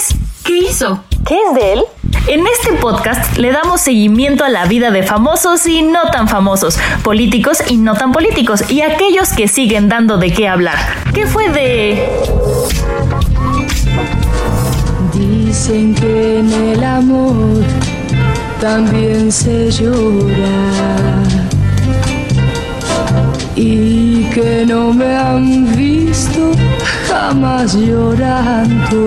Es? ¿Qué hizo? ¿Qué es de él? En este podcast le damos seguimiento a la vida de famosos y no tan famosos, políticos y no tan políticos, y aquellos que siguen dando de qué hablar. ¿Qué fue de...? Dicen que en el amor también se llora y que no me han visto jamás llorando.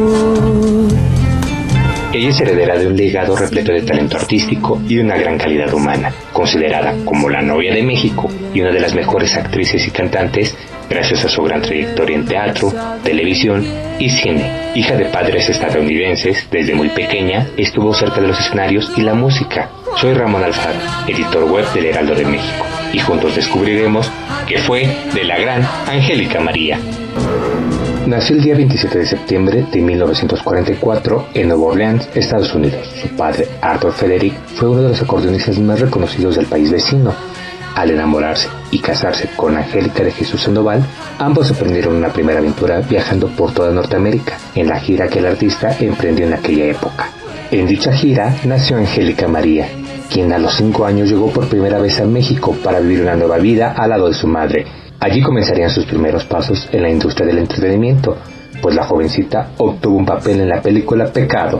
Ella es heredera de un legado repleto de talento artístico y de una gran calidad humana, considerada como la novia de México y una de las mejores actrices y cantantes gracias a su gran trayectoria en teatro, televisión y cine. Hija de padres estadounidenses, desde muy pequeña estuvo cerca de los escenarios y la música. Soy Ramón Alfaro, editor web del Heraldo de México, y juntos descubriremos que fue de la gran Angélica María. Nació el día 27 de septiembre de 1944 en Nueva Orleans, Estados Unidos. Su padre, Arthur Frederick, fue uno de los acordeonistas más reconocidos del país vecino. Al enamorarse y casarse con Angélica de Jesús Sandoval, ambos emprendieron una primera aventura viajando por toda Norteamérica, en la gira que el artista emprendió en aquella época. En dicha gira nació Angélica María, quien a los 5 años llegó por primera vez a México para vivir una nueva vida al lado de su madre, Allí comenzarían sus primeros pasos en la industria del entretenimiento, pues la jovencita obtuvo un papel en la película Pecado.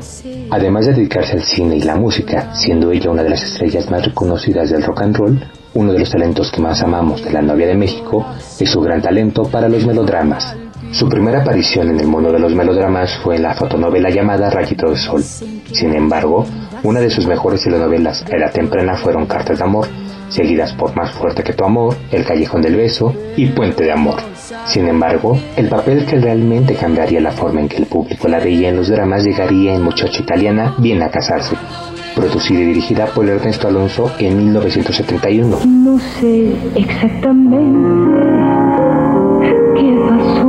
Además de dedicarse al cine y la música, siendo ella una de las estrellas más reconocidas del rock and roll, uno de los talentos que más amamos de la novia de México es su gran talento para los melodramas. Su primera aparición en el mundo de los melodramas fue en la fotonovela llamada Rayito de Sol. Sin embargo, una de sus mejores telenovelas a edad temprana fueron Cartas de Amor, seguidas por Más fuerte que tu amor, El callejón del beso y Puente de amor. Sin embargo, el papel que realmente cambiaría la forma en que el público la veía en los dramas llegaría en Muchacha Italiana, Viene a casarse, producida y dirigida por Ernesto Alonso en 1971. No sé exactamente qué pasó,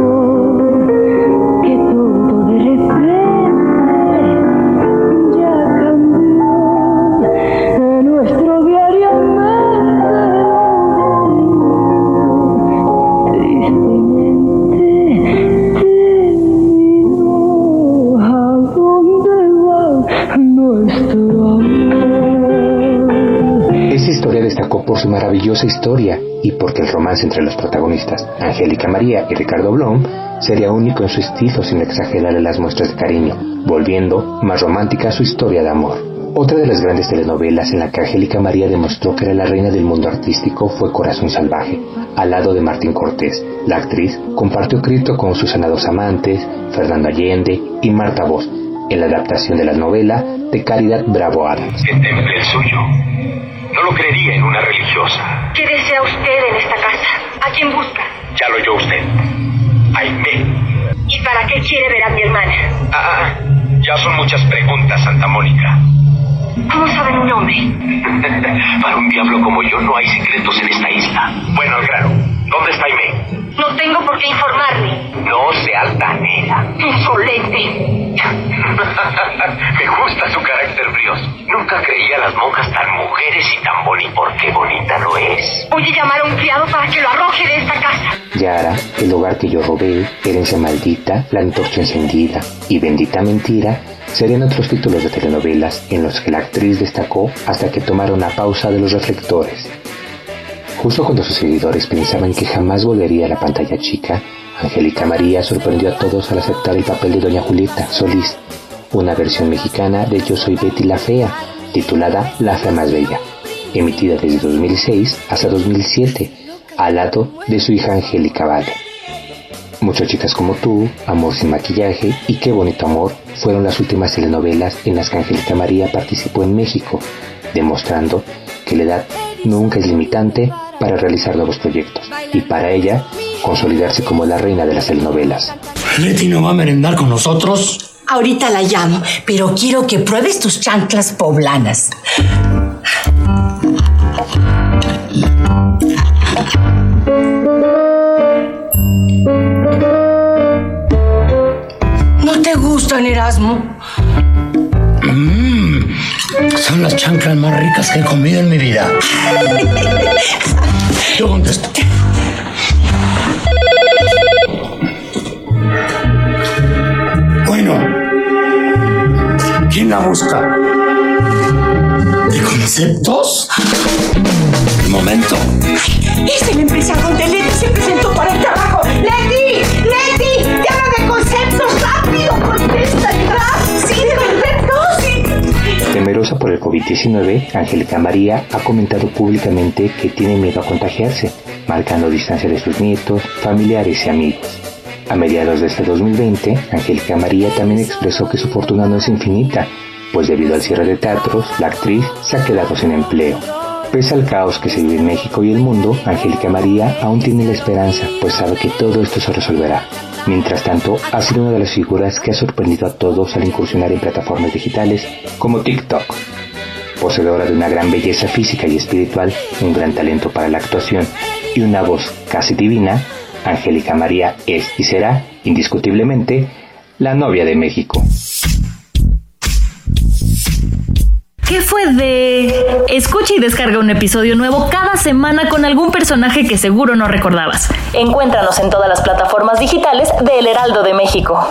su maravillosa historia y porque el romance entre los protagonistas, Angélica María y Ricardo Blom, sería único en su estilo sin exagerarle las muestras de cariño, volviendo más romántica su historia de amor. Otra de las grandes telenovelas en la que Angélica María demostró que era la reina del mundo artístico fue Corazón Salvaje, al lado de Martín Cortés. La actriz compartió crédito con Susana Dos Amantes, Fernando Allende y Marta Voz en la adaptación de la novela de Caridad Bravo Adams. No lo creería en una religiosa. ¿Qué desea usted en esta casa? ¿A quién busca? Ya lo oyó usted. Aime. ¿Y para qué quiere ver a mi hermana? Ah, ah, ya son muchas preguntas, Santa Mónica. ¿Cómo sabe mi nombre? Para un diablo como yo no hay secretos en esta isla. Bueno, al grano. ¿Dónde está Aime? No tengo por qué informarme. No sea altanera. Insolente. Me gusta su carácter brioso. Nunca creía a las monjas tan mujeres y tan bonitas. Porque bonita no es. Voy a llamar a un criado para que lo arroje de esta casa. Yara, el hogar que yo robé, herencia maldita, la antorcha encendida y bendita mentira serían otros títulos de telenovelas en los que la actriz destacó hasta que tomaron una pausa de los reflectores. Justo cuando sus seguidores pensaban que jamás volvería a la pantalla chica, Angélica María sorprendió a todos al aceptar el papel de Doña Julieta Solís, una versión mexicana de Yo soy Betty la Fea, titulada La Fea Más Bella, emitida desde 2006 hasta 2007, al lado de su hija Angélica Vale. Muchas chicas como tú, Amor sin maquillaje y Qué bonito amor fueron las últimas telenovelas en las que Angélica María participó en México, demostrando que la edad nunca es limitante para realizar nuevos proyectos. y para ella consolidarse como la reina de las telenovelas. ¿Leti no va a merendar con nosotros? Ahorita la llamo, pero quiero que pruebes tus chanclas poblanas. ¿No te gustan, Erasmo? Mmm, son las chanclas más ricas que he comido en mi vida. Yo contesto. ¿Quién la busca? ¿De conceptos? Un momento. Es el empresario de Leti, se presentó para el trabajo. ¡Leti! ¡Leti! ¡Te habla de conceptos! ¡Rápido! ¡Contesta! ¡Sí, de conceptos! ¡Sí! Temerosa por el COVID-19, Angélica María ha comentado públicamente que tiene miedo a contagiarse, marcando distancia de sus nietos, familiares y amigos. A mediados de este 2020, Angélica María también expresó que su fortuna no es infinita, pues debido al cierre de teatros, la actriz se ha quedado sin empleo. Pese al caos que se vive en México y el mundo, Angélica María aún tiene la esperanza, pues sabe que todo esto se resolverá. Mientras tanto, ha sido una de las figuras que ha sorprendido a todos al incursionar en plataformas digitales como TikTok. Poseedora de una gran belleza física y espiritual, un gran talento para la actuación y una voz casi divina, Angélica María es y será, indiscutiblemente, la novia de México. ¿Qué fue de...? Escucha y descarga un episodio nuevo cada semana con algún personaje que seguro no recordabas. Encuéntranos en todas las plataformas digitales de El Heraldo de México.